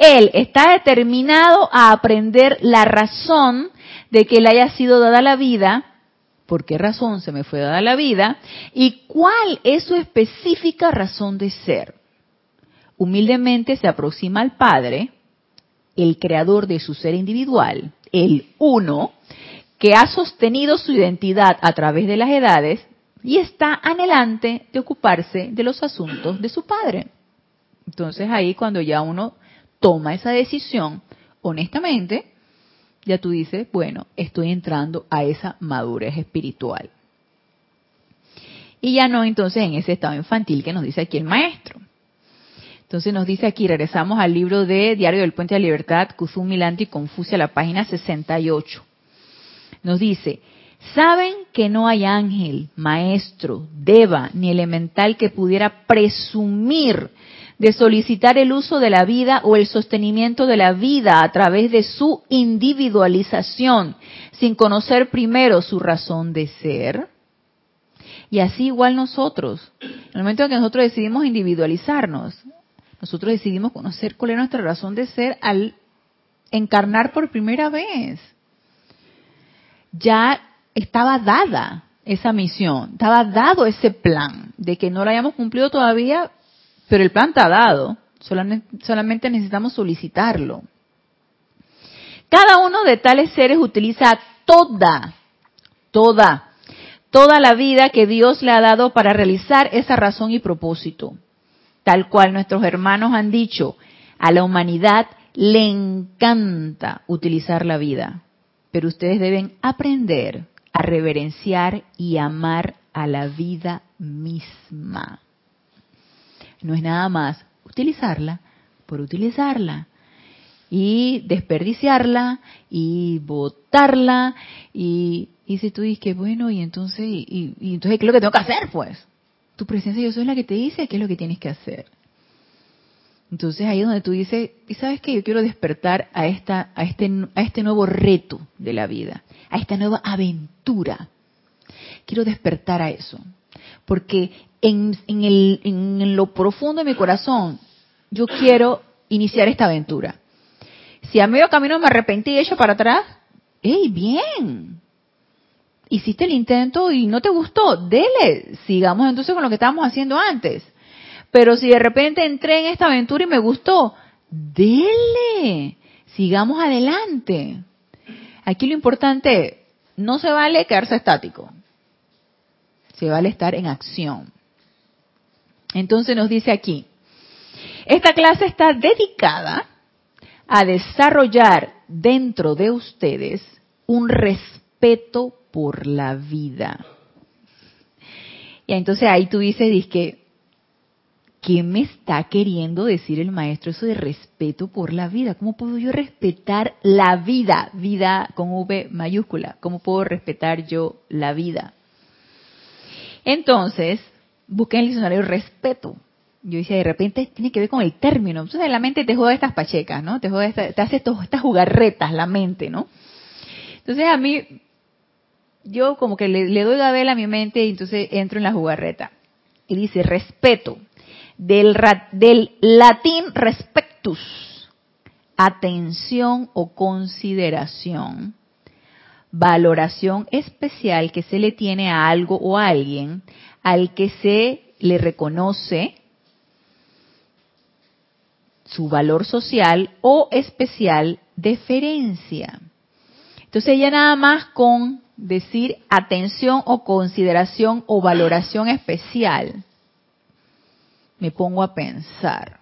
A: Él está determinado a aprender la razón de que le haya sido dada la vida, por qué razón se me fue dada la vida, y cuál es su específica razón de ser humildemente se aproxima al Padre, el creador de su ser individual, el uno, que ha sostenido su identidad a través de las edades y está anhelante de ocuparse de los asuntos de su Padre. Entonces ahí cuando ya uno toma esa decisión, honestamente, ya tú dices, bueno, estoy entrando a esa madurez espiritual. Y ya no entonces en ese estado infantil que nos dice aquí el maestro. Entonces nos dice aquí, regresamos al libro de Diario del Puente de la Libertad, Kuzum Milanti Confucia, la página 68. Nos dice, saben que no hay ángel, maestro, deva ni elemental que pudiera presumir de solicitar el uso de la vida o el sostenimiento de la vida a través de su individualización, sin conocer primero su razón de ser. Y así igual nosotros, en el momento en que nosotros decidimos individualizarnos, nosotros decidimos conocer cuál es nuestra razón de ser al encarnar por primera vez. Ya estaba dada esa misión, estaba dado ese plan, de que no lo hayamos cumplido todavía, pero el plan está dado, solamente, necesitamos solicitarlo. Cada uno de tales seres utiliza toda, toda, toda la vida que Dios le ha dado para realizar esa razón y propósito tal cual nuestros hermanos han dicho, a la humanidad le encanta utilizar la vida, pero ustedes deben aprender a reverenciar y amar a la vida misma. No es nada más utilizarla por utilizarla y desperdiciarla y botarla y, y si tú dices que bueno y entonces y, y entonces qué es lo que tengo que hacer pues tu presencia yo soy la que te dice qué es lo que tienes que hacer. Entonces ahí es donde tú dices, y sabes que yo quiero despertar a esta, a este, a este nuevo reto de la vida, a esta nueva aventura. Quiero despertar a eso, porque en, en, el, en lo profundo de mi corazón yo quiero iniciar esta aventura. Si a medio camino me arrepentí y hecho para atrás, ¡hey, bien! hiciste el intento y no te gustó, dele, sigamos entonces con lo que estábamos haciendo antes. Pero si de repente entré en esta aventura y me gustó, dele, sigamos adelante. Aquí lo importante, no se vale quedarse estático, se vale estar en acción. Entonces nos dice aquí, esta clase está dedicada a desarrollar dentro de ustedes un respeto por la vida. Y entonces ahí tú dices, que ¿qué me está queriendo decir el maestro eso de respeto por la vida? ¿Cómo puedo yo respetar la vida? Vida con V mayúscula. ¿Cómo puedo respetar yo la vida? Entonces, busqué en el diccionario respeto. Yo decía, de repente tiene que ver con el término. Entonces la mente te juega estas pachecas, ¿no? Te, juega te hace estas jugarretas la mente, ¿no? Entonces a mí yo como que le, doy gabel a mi mente y entonces entro en la jugarreta. Y dice, respeto, del, del latín respectus, atención o consideración, valoración especial que se le tiene a algo o a alguien al que se le reconoce su valor social o especial deferencia. Entonces ya nada más con decir atención o consideración o valoración especial, me pongo a pensar.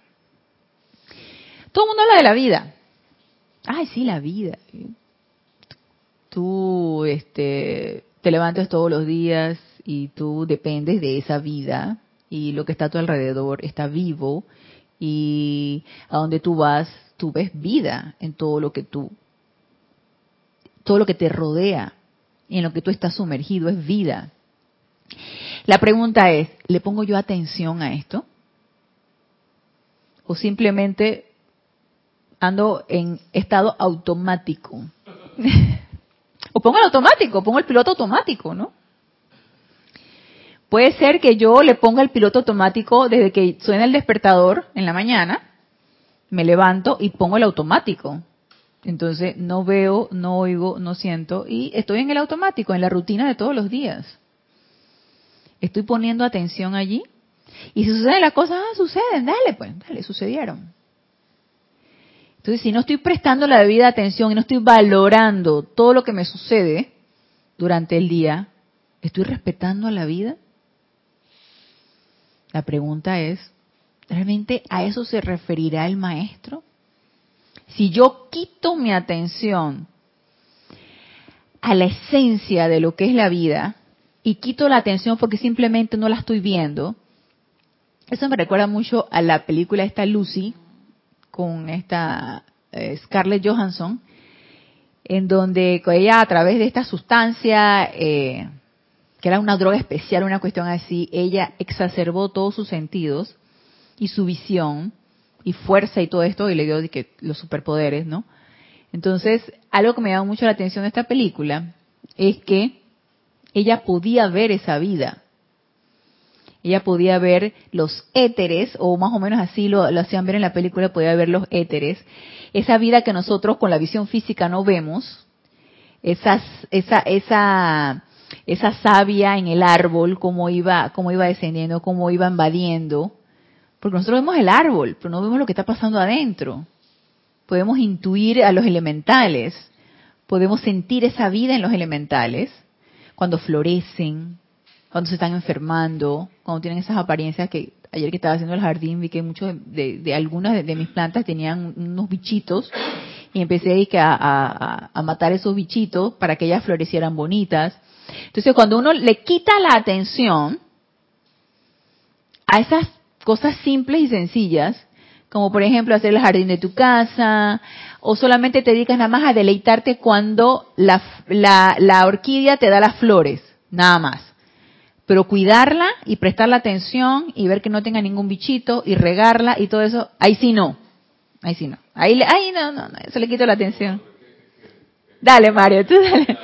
A: Todo el mundo habla de la vida. Ay, sí, la vida. Tú este, te levantas todos los días y tú dependes de esa vida y lo que está a tu alrededor está vivo y a donde tú vas, tú ves vida en todo lo que tú, todo lo que te rodea y en lo que tú estás sumergido es vida. La pregunta es, ¿le pongo yo atención a esto? ¿O simplemente ando en estado automático? o pongo el automático, pongo el piloto automático, ¿no? Puede ser que yo le ponga el piloto automático desde que suena el despertador en la mañana, me levanto y pongo el automático. Entonces no veo, no oigo, no siento y estoy en el automático, en la rutina de todos los días. Estoy poniendo atención allí y si suceden las cosas, ah, suceden, dale pues, dale, sucedieron. Entonces si no estoy prestando la debida atención y no estoy valorando todo lo que me sucede durante el día, ¿estoy respetando la vida? La pregunta es, ¿realmente a eso se referirá el maestro? si yo quito mi atención a la esencia de lo que es la vida y quito la atención porque simplemente no la estoy viendo, Eso me recuerda mucho a la película esta Lucy con esta eh, Scarlett Johansson, en donde ella a través de esta sustancia, eh, que era una droga especial, una cuestión así, ella exacerbó todos sus sentidos y su visión y fuerza y todo esto y le dio que, los superpoderes, ¿no? Entonces, algo que me llamó mucho la atención de esta película es que ella podía ver esa vida ella podía ver los éteres, o más o menos así lo, hacían ver en la película, podía ver los éteres, esa vida que nosotros con la visión física no vemos, esa, esa, esa, esa savia en el árbol, cómo iba, cómo iba descendiendo, cómo iba invadiendo, porque nosotros vemos el árbol, pero no vemos lo que está pasando adentro. Podemos intuir a los elementales, podemos sentir esa vida en los elementales, cuando florecen, cuando se están enfermando, cuando tienen esas apariencias que ayer que estaba haciendo el jardín vi que muchos de, algunas de, mis plantas tenían unos bichitos y empecé a, a, matar esos bichitos para que ellas florecieran bonitas. Entonces cuando uno le quita la atención a esas cosas simples y sencillas, como por ejemplo hacer el jardín de tu casa, o solamente te dedicas nada más a deleitarte cuando la, la, la orquídea te da las flores, nada más pero cuidarla y prestarle atención y ver que no tenga ningún bichito y regarla y todo eso, ahí sí no. Ahí sí no. Ahí, ahí no, no, no, eso le quito la atención. Dale, Mario, tú dale.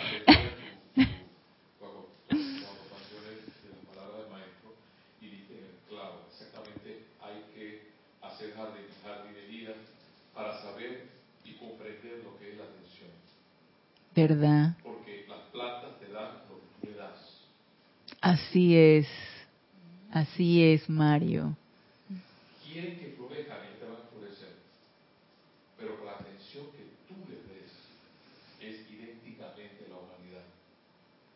A: ¿Verdad? Así es, así es, Mario.
C: Quieren que florezcan y te van a florecer, pero la atención que tú le des es idénticamente la humanidad.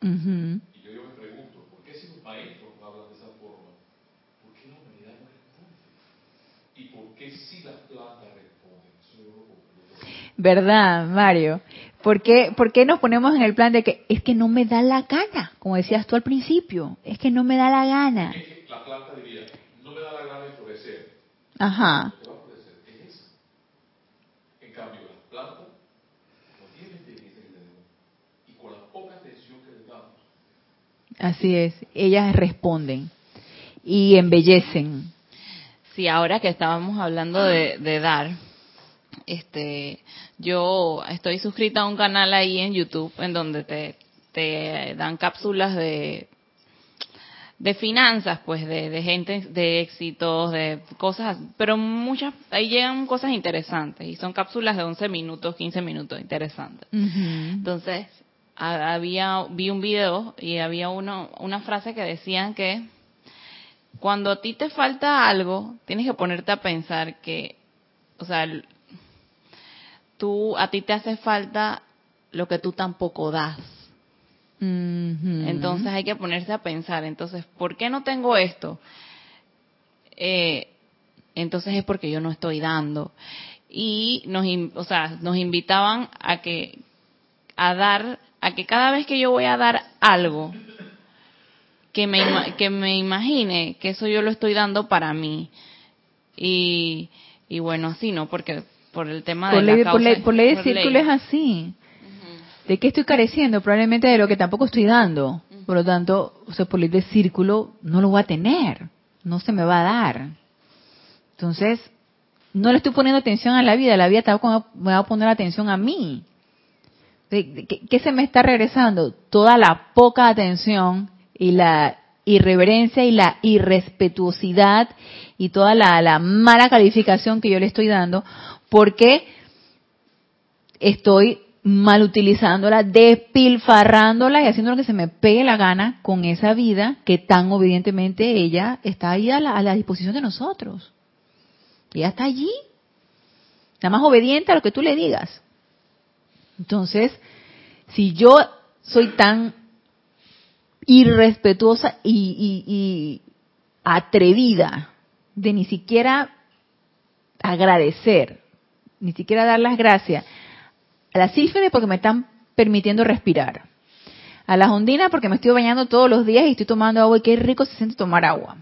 C: Y yo, yo me pregunto, ¿por qué si los maestros no hablan de esa forma? ¿Por qué la humanidad no responde? ¿Y por qué si las plantas responden? Eso yo lo
A: ¿Verdad, Mario? ¿Por qué, ¿Por qué nos ponemos en el plan de que es que no me da la gana? Como decías tú al principio, es que no me da la gana.
C: La planta diría, no me da la gana de florecer.
A: Ajá.
C: ¿Qué va a florecer? Es eso. En cambio, las plantas no tienen inteligencia que tenemos. Y con la poca atención que les damos.
A: Así es, ellas responden y embellecen.
B: Sí, ahora que estábamos hablando de, de dar, este, yo estoy suscrita a un canal ahí en YouTube en donde te, te dan cápsulas de de finanzas, pues, de, de, gente, de éxitos, de cosas, pero muchas, ahí llegan cosas interesantes y son cápsulas de 11 minutos, 15 minutos, interesantes. Entonces, había, vi un video y había uno, una frase que decían que cuando a ti te falta algo, tienes que ponerte a pensar que, o sea, tú, a ti te hace falta lo que tú tampoco das. Entonces hay que ponerse a pensar, entonces, ¿por qué no tengo esto? Eh, entonces es porque yo no estoy dando. Y nos, o sea, nos invitaban a que, a dar, a que cada vez que yo voy a dar algo, que me, que me imagine que eso yo lo estoy dando para mí. Y, y bueno, así no, porque por el tema de la
A: por, ley, por ley de círculo es así. ¿De qué estoy careciendo? Probablemente de lo que tampoco estoy dando. Por lo tanto, o sea, por ley de círculo no lo voy a tener. No se me va a dar. Entonces, no le estoy poniendo atención a la vida. La vida tampoco me va a poner atención a mí. ¿Qué, ¿Qué se me está regresando? Toda la poca atención y la irreverencia y la irrespetuosidad y toda la, la, mala calificación que yo le estoy dando porque estoy mal utilizándola, despilfarrándola y haciendo lo que se me pegue la gana con esa vida que tan obedientemente ella está ahí a la, disposición de nosotros. Ella está allí, nada más obediente a lo que tú le digas. Entonces, si yo soy tan irrespetuosa y, y atrevida de ni siquiera agradecer ni siquiera dar las gracias. A la sílfide porque me están permitiendo respirar. A las ondinas porque me estoy bañando todos los días y estoy tomando agua y qué rico se siente tomar agua.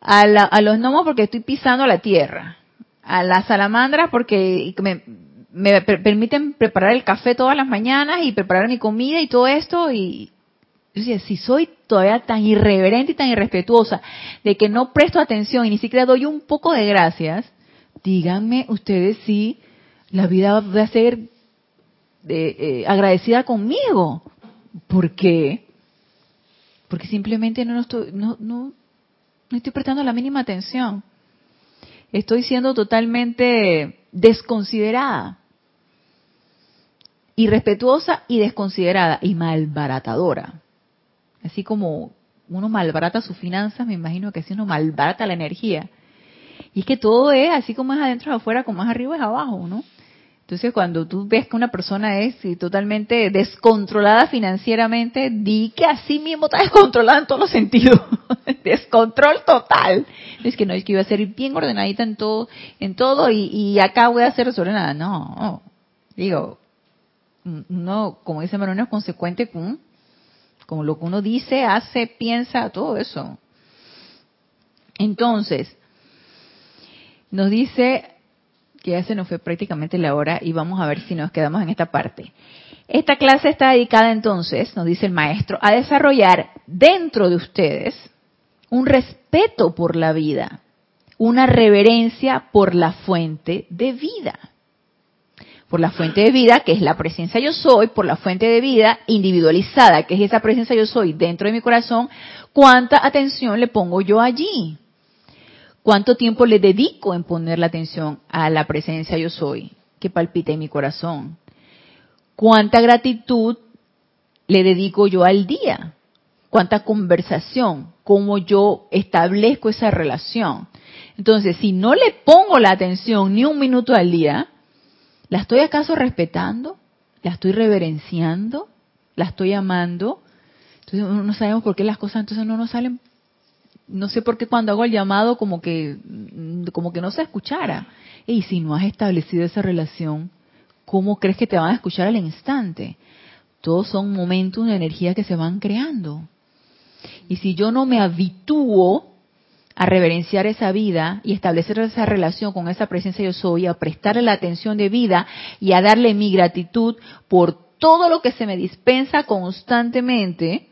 A: a, los gnomos porque estoy pisando la tierra, a las salamandras porque me, me permiten preparar el café todas las mañanas y preparar mi comida y todo esto y yo decía, si soy todavía tan irreverente y tan irrespetuosa de que no presto atención y ni siquiera doy un poco de gracias, díganme ustedes si la vida va a ser eh, agradecida conmigo. ¿Por qué? Porque simplemente no, estoy, no, no, no estoy prestando la mínima atención. Estoy siendo totalmente desconsiderada. Irrespetuosa y desconsiderada y malbaratadora. Así como uno malbarata sus finanzas, me imagino que así uno malbarata la energía. Y es que todo es así como es adentro es afuera, como es arriba es abajo, ¿no? Entonces, cuando tú ves que una persona es totalmente descontrolada financieramente, di que así mismo está descontrolada en todos los sentidos. Descontrol total. Es que no, es que iba a ser bien ordenadita en todo, en todo y, acá voy a ser desordenada. No, digo, no, como dice Manuel, es consecuente con, con lo que uno dice, hace, piensa, todo eso. Entonces, nos dice que ya se nos fue prácticamente la hora y vamos a ver si nos quedamos en esta parte. Esta clase está dedicada entonces, nos dice el maestro, a desarrollar dentro de ustedes un respeto por la vida, una reverencia por la fuente de vida. Por la fuente de vida, que es la presencia yo soy, por la fuente de vida individualizada, que es esa presencia yo soy dentro de mi corazón, ¿cuánta atención le pongo yo allí? ¿Cuánto tiempo le dedico en poner la atención a la presencia yo soy que palpita en mi corazón? ¿Cuánta gratitud le dedico yo al día? ¿Cuánta conversación? ¿Cómo yo establezco esa relación? Entonces, si no le pongo la atención ni un minuto al día, ¿la estoy acaso respetando? ¿La estoy reverenciando? ¿La estoy amando? Entonces no sabemos por qué las cosas entonces no nos salen no sé por qué cuando hago el llamado como que como que no se escuchara. Y si no has establecido esa relación, ¿cómo crees que te van a escuchar al instante? Todos son momentos de energía que se van creando. Y si yo no me habitúo a reverenciar esa vida y establecer esa relación con esa presencia yo soy, a prestarle la atención de vida y a darle mi gratitud por todo lo que se me dispensa constantemente,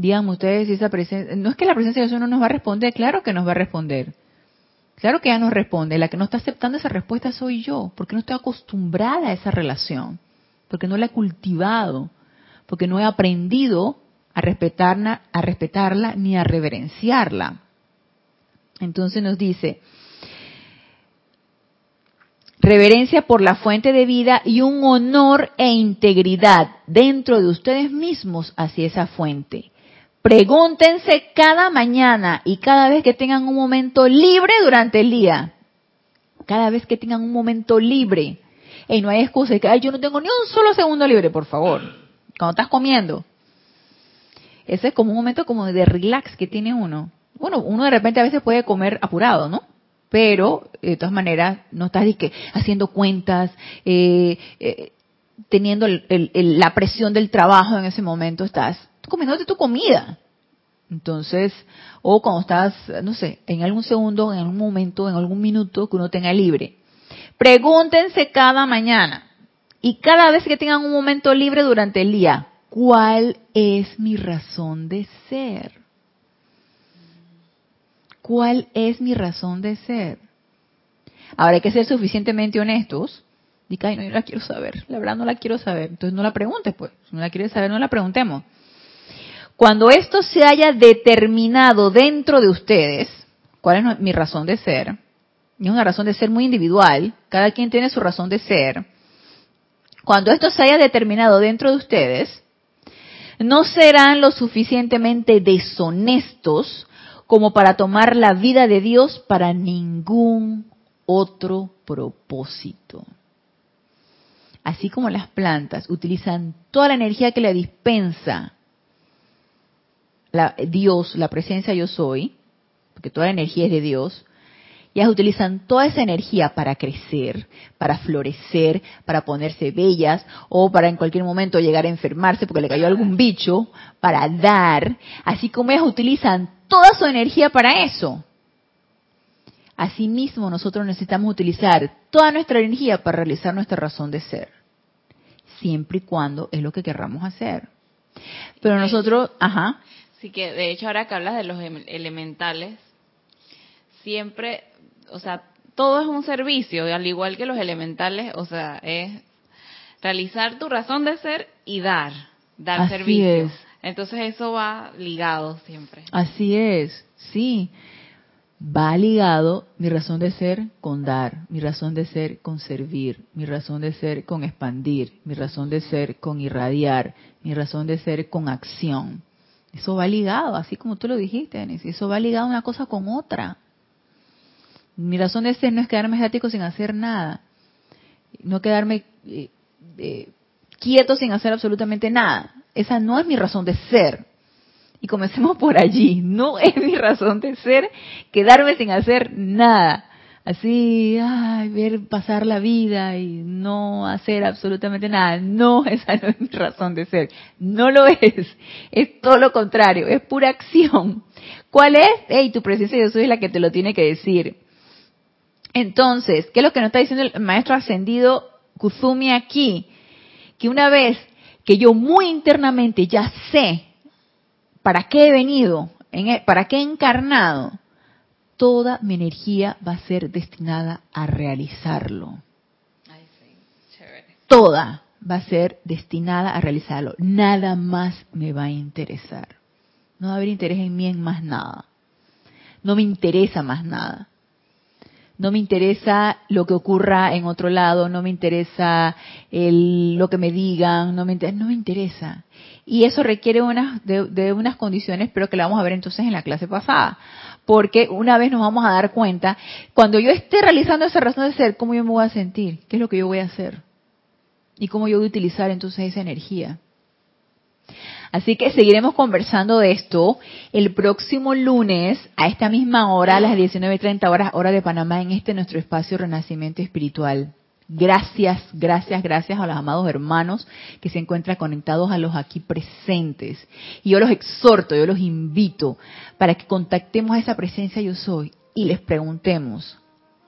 A: Díganme ustedes si esa presencia, no es que la presencia de Dios no nos va a responder, claro que nos va a responder. Claro que ya nos responde. La que no está aceptando esa respuesta soy yo, porque no estoy acostumbrada a esa relación, porque no la he cultivado, porque no he aprendido a respetarla, a respetarla ni a reverenciarla. Entonces nos dice, reverencia por la fuente de vida y un honor e integridad dentro de ustedes mismos hacia esa fuente. Pregúntense cada mañana y cada vez que tengan un momento libre durante el día. Cada vez que tengan un momento libre. Y no hay excusa que Ay, yo no tengo ni un solo segundo libre, por favor. Cuando estás comiendo. Ese es como un momento como de relax que tiene uno. Bueno, uno de repente a veces puede comer apurado, ¿no? Pero de todas maneras no estás haciendo cuentas, eh, eh, teniendo la presión del trabajo en ese momento, estás comiéndote tu comida. Entonces, o cuando estás, no sé, en algún segundo, en algún momento, en algún minuto que uno tenga libre. Pregúntense cada mañana y cada vez que tengan un momento libre durante el día, ¿cuál es mi razón de ser? ¿Cuál es mi razón de ser? Ahora hay que ser suficientemente honestos. Diga, no, yo la quiero saber. La verdad no la quiero saber. Entonces no la preguntes, pues. Si no la quieres saber, no la preguntemos. Cuando esto se haya determinado dentro de ustedes, ¿cuál es mi razón de ser? Es una razón de ser muy individual, cada quien tiene su razón de ser. Cuando esto se haya determinado dentro de ustedes, no serán lo suficientemente deshonestos como para tomar la vida de Dios para ningún otro propósito. Así como las plantas utilizan toda la energía que le dispensa la, Dios, la presencia yo soy, porque toda la energía es de Dios, ellas utilizan toda esa energía para crecer, para florecer, para ponerse bellas o para en cualquier momento llegar a enfermarse porque le cayó algún bicho, para dar, así como ellas utilizan toda su energía para eso. Asimismo, nosotros necesitamos utilizar toda nuestra energía para realizar nuestra razón de ser, siempre y cuando es lo que querramos hacer. Pero nosotros, ajá.
B: Sí que, de hecho, ahora que hablas de los em, elementales, siempre, o sea, todo es un servicio, al igual que los elementales, o sea, es realizar tu razón de ser y dar, dar
A: Así
B: servicio.
A: es.
B: Entonces eso va ligado siempre.
A: Así es, sí. Va ligado mi razón de ser con dar, mi razón de ser con servir, mi razón de ser con expandir, mi razón de ser con irradiar, mi razón de ser con acción. Eso va ligado, así como tú lo dijiste. Eso va ligado una cosa con otra. Mi razón de ser no es quedarme estático sin hacer nada. No quedarme eh, eh, quieto sin hacer absolutamente nada. Esa no es mi razón de ser. Y comencemos por allí. No es mi razón de ser quedarme sin hacer nada. Así, ay, ver pasar la vida y no hacer absolutamente nada. No, esa no es mi razón de ser. No lo es. Es todo lo contrario. Es pura acción. ¿Cuál es? Hey, tu presencia yo soy la que te lo tiene que decir. Entonces, ¿qué es lo que nos está diciendo el maestro ascendido Kuzumi aquí? Que una vez que yo muy internamente ya sé para qué he venido, en- para qué he encarnado, toda mi energía va a ser destinada a realizarlo. Toda va a ser destinada a realizarlo. Nada más me va a interesar. No va a haber interés en mí en más nada. No me interesa más nada. No me interesa lo que ocurra en otro lado, no me interesa el- lo que me digan, no me, inter- no me interesa. Y eso requiere unas, de, de unas condiciones, pero que la vamos a ver entonces en la clase pasada. Porque una vez nos vamos a dar cuenta, cuando yo esté realizando esa razón de ser, ¿cómo yo me voy a sentir? ¿Qué es lo que yo voy a hacer? ¿Y cómo yo voy a utilizar entonces esa energía? Así que seguiremos conversando de esto el próximo lunes a esta misma hora, a las 19.30 horas, hora de Panamá, en este nuestro espacio Renacimiento Espiritual. Gracias, gracias, gracias a los amados hermanos que se encuentran conectados a los aquí presentes. Y yo los exhorto, yo los invito para que contactemos a esa presencia yo soy y les preguntemos,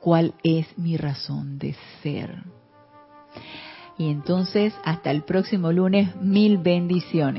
A: ¿cuál es mi razón de ser? Y entonces, hasta el próximo lunes, mil bendiciones.